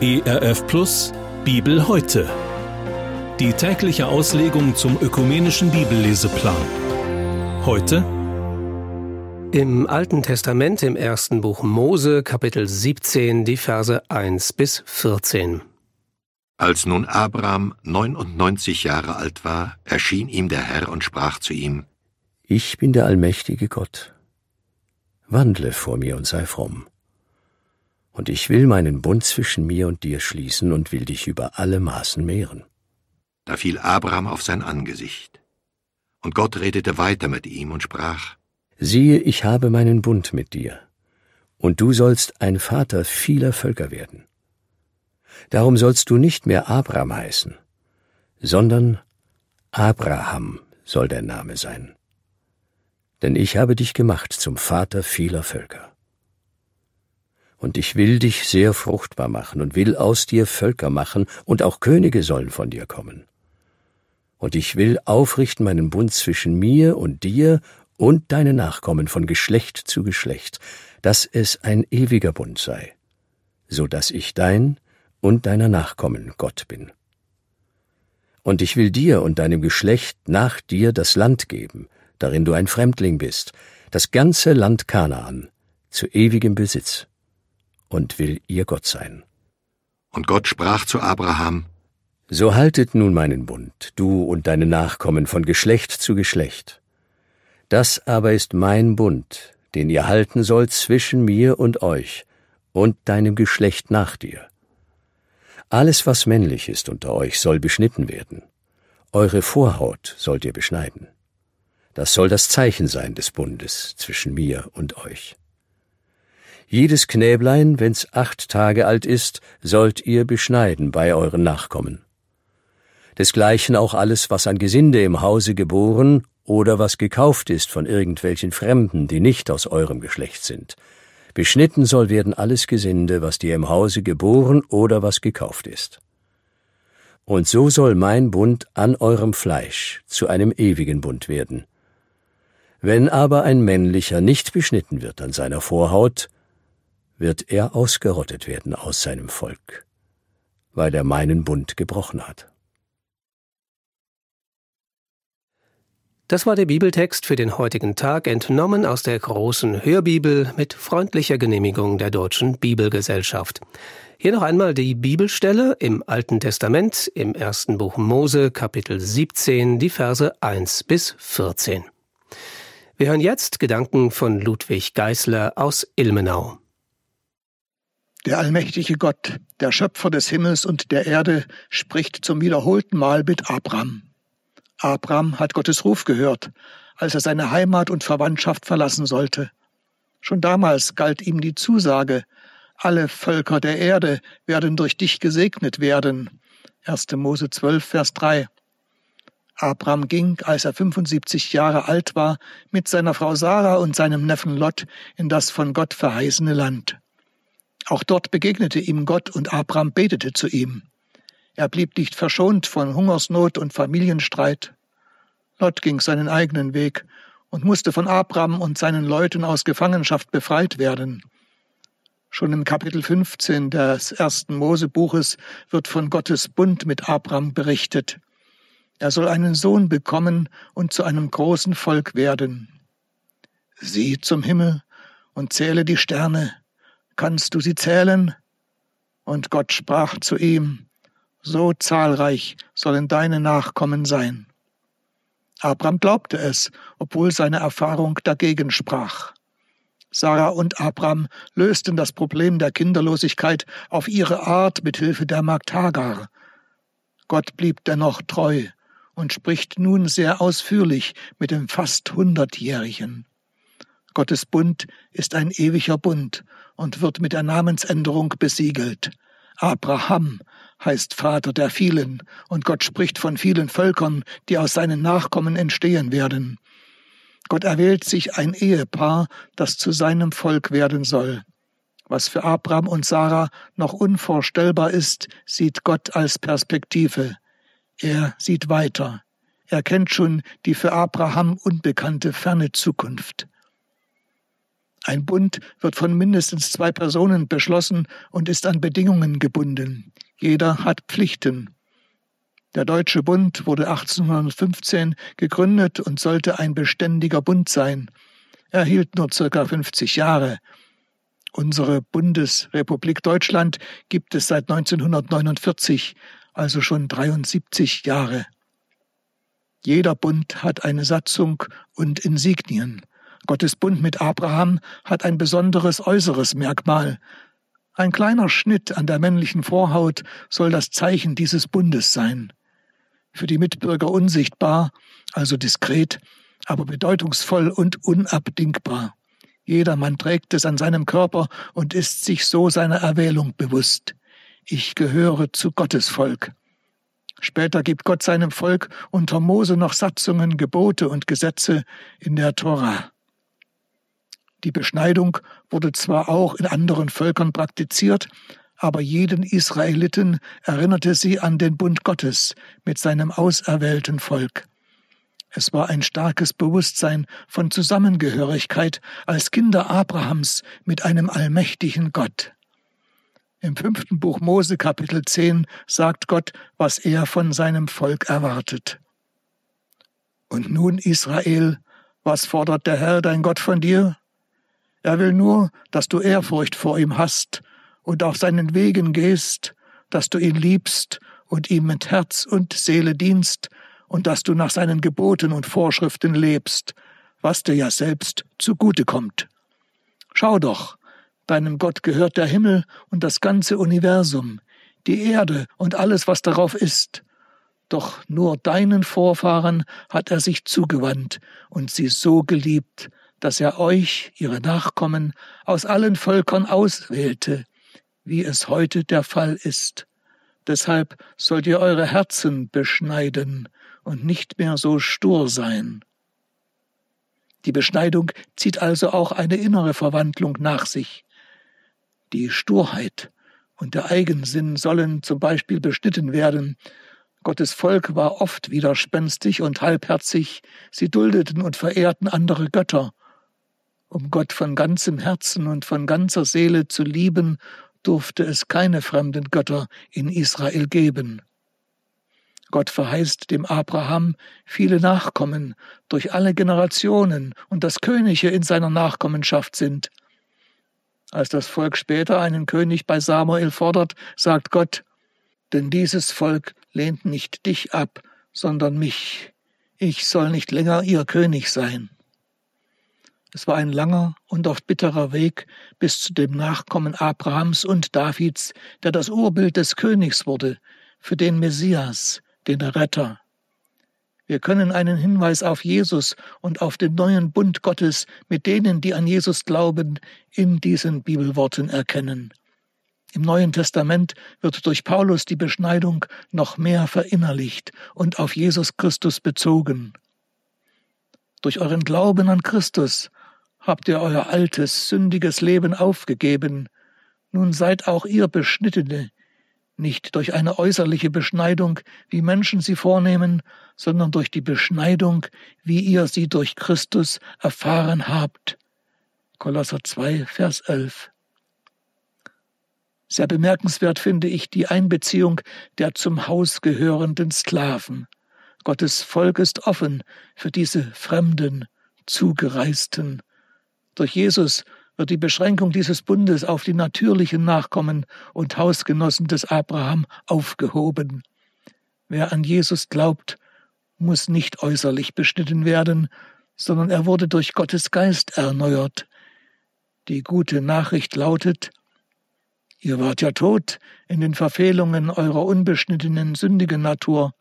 ERF Plus Bibel heute. Die tägliche Auslegung zum ökumenischen Bibelleseplan. Heute im Alten Testament im ersten Buch Mose Kapitel 17 die Verse 1 bis 14. Als nun Abraham 99 Jahre alt war, erschien ihm der Herr und sprach zu ihm, Ich bin der allmächtige Gott. Wandle vor mir und sei fromm. Und ich will meinen Bund zwischen mir und dir schließen und will dich über alle Maßen mehren. Da fiel Abraham auf sein Angesicht. Und Gott redete weiter mit ihm und sprach, Siehe, ich habe meinen Bund mit dir, und du sollst ein Vater vieler Völker werden. Darum sollst du nicht mehr Abraham heißen, sondern Abraham soll dein Name sein. Denn ich habe dich gemacht zum Vater vieler Völker. Und ich will dich sehr fruchtbar machen und will aus dir Völker machen, und auch Könige sollen von dir kommen. Und ich will aufrichten meinen Bund zwischen mir und dir und deine Nachkommen von Geschlecht zu Geschlecht, dass es ein ewiger Bund sei, so dass ich dein und deiner Nachkommen Gott bin. Und ich will dir und deinem Geschlecht nach dir das Land geben, darin du ein Fremdling bist, das ganze Land Kanaan, zu ewigem Besitz, und will ihr Gott sein. Und Gott sprach zu Abraham, So haltet nun meinen Bund, du und deine Nachkommen von Geschlecht zu Geschlecht. Das aber ist mein Bund, den ihr halten sollt zwischen mir und euch und deinem Geschlecht nach dir. Alles, was männlich ist unter euch, soll beschnitten werden. Eure Vorhaut sollt ihr beschneiden. Das soll das Zeichen sein des Bundes zwischen mir und euch. Jedes Knäblein, wenn's acht Tage alt ist, sollt ihr beschneiden bei euren Nachkommen. Desgleichen auch alles, was an Gesinde im Hause geboren oder was gekauft ist von irgendwelchen Fremden, die nicht aus eurem Geschlecht sind. Beschnitten soll werden alles Gesinde, was dir im Hause geboren oder was gekauft ist. Und so soll mein Bund an eurem Fleisch zu einem ewigen Bund werden. Wenn aber ein männlicher nicht beschnitten wird an seiner Vorhaut, wird er ausgerottet werden aus seinem Volk, weil er meinen Bund gebrochen hat. Das war der Bibeltext für den heutigen Tag, entnommen aus der großen Hörbibel mit freundlicher Genehmigung der Deutschen Bibelgesellschaft. Hier noch einmal die Bibelstelle im Alten Testament im ersten Buch Mose Kapitel 17, die Verse 1 bis 14. Wir hören jetzt Gedanken von Ludwig Geißler aus Ilmenau. Der allmächtige Gott, der Schöpfer des Himmels und der Erde, spricht zum wiederholten Mal mit Abraham. Abraham hat Gottes Ruf gehört, als er seine Heimat und Verwandtschaft verlassen sollte. Schon damals galt ihm die Zusage, alle Völker der Erde werden durch dich gesegnet werden. 1. Mose 12, Vers 3. Abraham ging, als er 75 Jahre alt war, mit seiner Frau Sarah und seinem Neffen Lot in das von Gott verheißene Land. Auch dort begegnete ihm Gott und Abraham betete zu ihm. Er blieb nicht verschont von Hungersnot und Familienstreit. Lot ging seinen eigenen Weg und musste von Abraham und seinen Leuten aus Gefangenschaft befreit werden. Schon im Kapitel 15 des ersten Mosebuches wird von Gottes Bund mit Abraham berichtet. Er soll einen Sohn bekommen und zu einem großen Volk werden. Sieh zum Himmel und zähle die Sterne. Kannst du sie zählen? Und Gott sprach zu ihm, so zahlreich sollen deine Nachkommen sein. Abraham glaubte es, obwohl seine Erfahrung dagegen sprach. Sarah und Abraham lösten das Problem der Kinderlosigkeit auf ihre Art mit Hilfe der Magd Hagar. Gott blieb dennoch treu und spricht nun sehr ausführlich mit dem fast Hundertjährigen. Gottes Bund ist ein ewiger Bund und wird mit der Namensänderung besiegelt. Abraham heißt Vater der vielen, und Gott spricht von vielen Völkern, die aus seinen Nachkommen entstehen werden. Gott erwählt sich ein Ehepaar, das zu seinem Volk werden soll. Was für Abraham und Sarah noch unvorstellbar ist, sieht Gott als Perspektive. Er sieht weiter. Er kennt schon die für Abraham unbekannte ferne Zukunft. Ein Bund wird von mindestens zwei Personen beschlossen und ist an Bedingungen gebunden. Jeder hat Pflichten. Der Deutsche Bund wurde 1815 gegründet und sollte ein beständiger Bund sein. Er hielt nur circa 50 Jahre. Unsere Bundesrepublik Deutschland gibt es seit 1949, also schon 73 Jahre. Jeder Bund hat eine Satzung und Insignien. Gottes Bund mit Abraham hat ein besonderes äußeres Merkmal. Ein kleiner Schnitt an der männlichen Vorhaut soll das Zeichen dieses Bundes sein. Für die Mitbürger unsichtbar, also diskret, aber bedeutungsvoll und unabdingbar. Jedermann trägt es an seinem Körper und ist sich so seiner Erwählung bewusst. Ich gehöre zu Gottes Volk. Später gibt Gott seinem Volk unter Mose noch Satzungen, Gebote und Gesetze in der Tora. Die Beschneidung wurde zwar auch in anderen Völkern praktiziert, aber jeden Israeliten erinnerte sie an den Bund Gottes mit seinem auserwählten Volk. Es war ein starkes Bewusstsein von Zusammengehörigkeit als Kinder Abrahams mit einem allmächtigen Gott. Im fünften Buch Mose Kapitel 10 sagt Gott, was er von seinem Volk erwartet. Und nun, Israel, was fordert der Herr dein Gott von dir? Er will nur, dass du Ehrfurcht vor ihm hast und auf seinen Wegen gehst, dass du ihn liebst und ihm mit Herz und Seele dienst und dass du nach seinen Geboten und Vorschriften lebst, was dir ja selbst zugute kommt. Schau doch, Deinem Gott gehört der Himmel und das ganze Universum, die Erde und alles, was darauf ist. Doch nur deinen Vorfahren hat er sich zugewandt und sie so geliebt, dass er euch, ihre Nachkommen, aus allen Völkern auswählte, wie es heute der Fall ist. Deshalb sollt ihr eure Herzen beschneiden und nicht mehr so stur sein. Die Beschneidung zieht also auch eine innere Verwandlung nach sich. Die Sturheit und der Eigensinn sollen zum Beispiel beschnitten werden. Gottes Volk war oft widerspenstig und halbherzig, sie duldeten und verehrten andere Götter. Um Gott von ganzem Herzen und von ganzer Seele zu lieben, durfte es keine fremden Götter in Israel geben. Gott verheißt dem Abraham viele Nachkommen durch alle Generationen und dass Könige in seiner Nachkommenschaft sind. Als das Volk später einen König bei Samuel fordert, sagt Gott, denn dieses Volk lehnt nicht dich ab, sondern mich. Ich soll nicht länger ihr König sein. Es war ein langer und oft bitterer Weg bis zu dem Nachkommen Abrahams und Davids, der das Urbild des Königs wurde, für den Messias, den Retter. Wir können einen Hinweis auf Jesus und auf den neuen Bund Gottes mit denen, die an Jesus glauben, in diesen Bibelworten erkennen. Im Neuen Testament wird durch Paulus die Beschneidung noch mehr verinnerlicht und auf Jesus Christus bezogen. Durch euren Glauben an Christus habt ihr euer altes, sündiges Leben aufgegeben. Nun seid auch ihr Beschnittene, nicht durch eine äußerliche Beschneidung, wie Menschen sie vornehmen, sondern durch die Beschneidung, wie ihr sie durch Christus erfahren habt. Kolosser 2, Vers 11. Sehr bemerkenswert finde ich die Einbeziehung der zum Haus gehörenden Sklaven. Gottes Volk ist offen für diese fremden, zugereisten. Durch Jesus wird die Beschränkung dieses Bundes auf die natürlichen Nachkommen und Hausgenossen des Abraham aufgehoben. Wer an Jesus glaubt, muss nicht äußerlich beschnitten werden, sondern er wurde durch Gottes Geist erneuert. Die gute Nachricht lautet, Ihr wart ja tot in den Verfehlungen eurer unbeschnittenen sündigen Natur.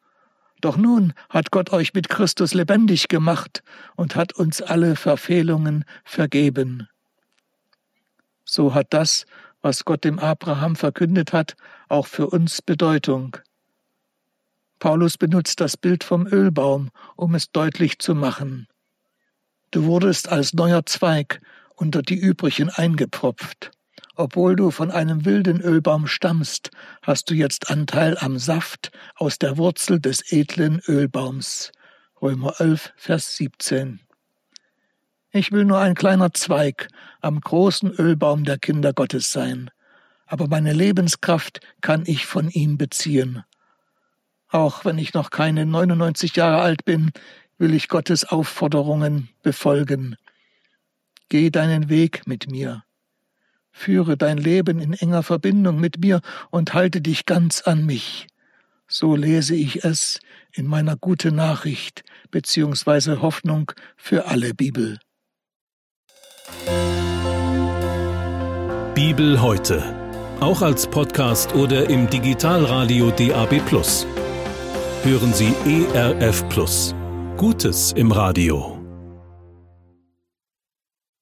Doch nun hat Gott euch mit Christus lebendig gemacht und hat uns alle Verfehlungen vergeben. So hat das, was Gott dem Abraham verkündet hat, auch für uns Bedeutung. Paulus benutzt das Bild vom Ölbaum, um es deutlich zu machen. Du wurdest als neuer Zweig unter die übrigen eingepropft. Obwohl du von einem wilden Ölbaum stammst, hast du jetzt Anteil am Saft aus der Wurzel des edlen Ölbaums. Römer 11, Vers 17. Ich will nur ein kleiner Zweig am großen Ölbaum der Kinder Gottes sein, aber meine Lebenskraft kann ich von ihm beziehen. Auch wenn ich noch keine 99 Jahre alt bin, will ich Gottes Aufforderungen befolgen. Geh deinen Weg mit mir. Führe dein Leben in enger Verbindung mit mir und halte dich ganz an mich. So lese ich es in meiner gute Nachricht beziehungsweise Hoffnung für alle Bibel. Bibel heute. Auch als Podcast oder im Digitalradio DAB. Hören Sie ERF Gutes im Radio.